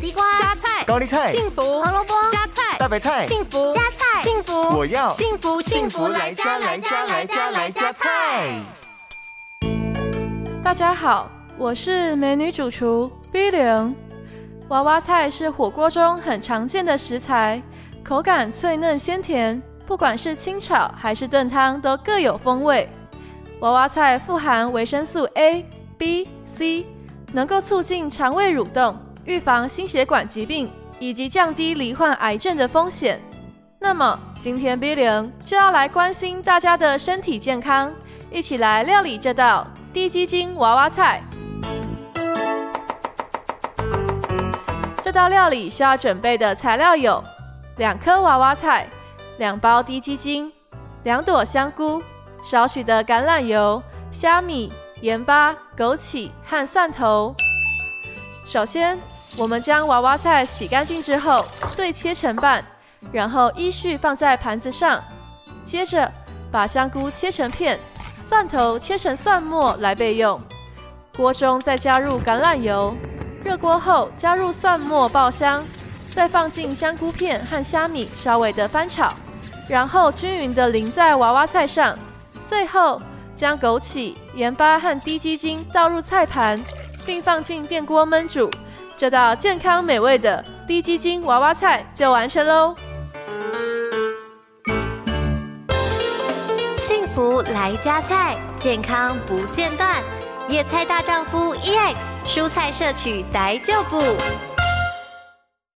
地瓜、加菜、高丽菜、幸福、胡萝卜、加菜、大白菜、幸福、加菜、幸福，我要幸福幸福来加来加来加来加菜。大家好，我是美女主厨 B 零。娃娃菜是火锅中很常见的食材，口感脆嫩鲜甜，不管是清炒还是炖汤都各有风味。娃娃菜富含维生素 A、B、C，能够促进肠胃蠕动，预防心血管疾病，以及降低罹患癌症的风险。那么今天 B 零就要来关心大家的身体健康，一起来料理这道低鸡精娃娃菜。这道料理需要准备的材料有：两颗娃娃菜、两包低鸡精、两朵香菇。少许的橄榄油、虾米、盐巴、枸杞和蒜头。首先，我们将娃娃菜洗干净之后，对切成瓣，然后依序放在盘子上。接着，把香菇切成片，蒜头切成蒜末来备用。锅中再加入橄榄油，热锅后加入蒜末爆香，再放进香菇片和虾米，稍微的翻炒，然后均匀的淋在娃娃菜上。最后，将枸杞、盐巴和低鸡精倒入菜盘，并放进电锅焖煮。这道健康美味的低基金娃娃菜就完成喽！幸福来加菜，健康不间断。野菜大丈夫 EX，蔬菜摄取逮就补。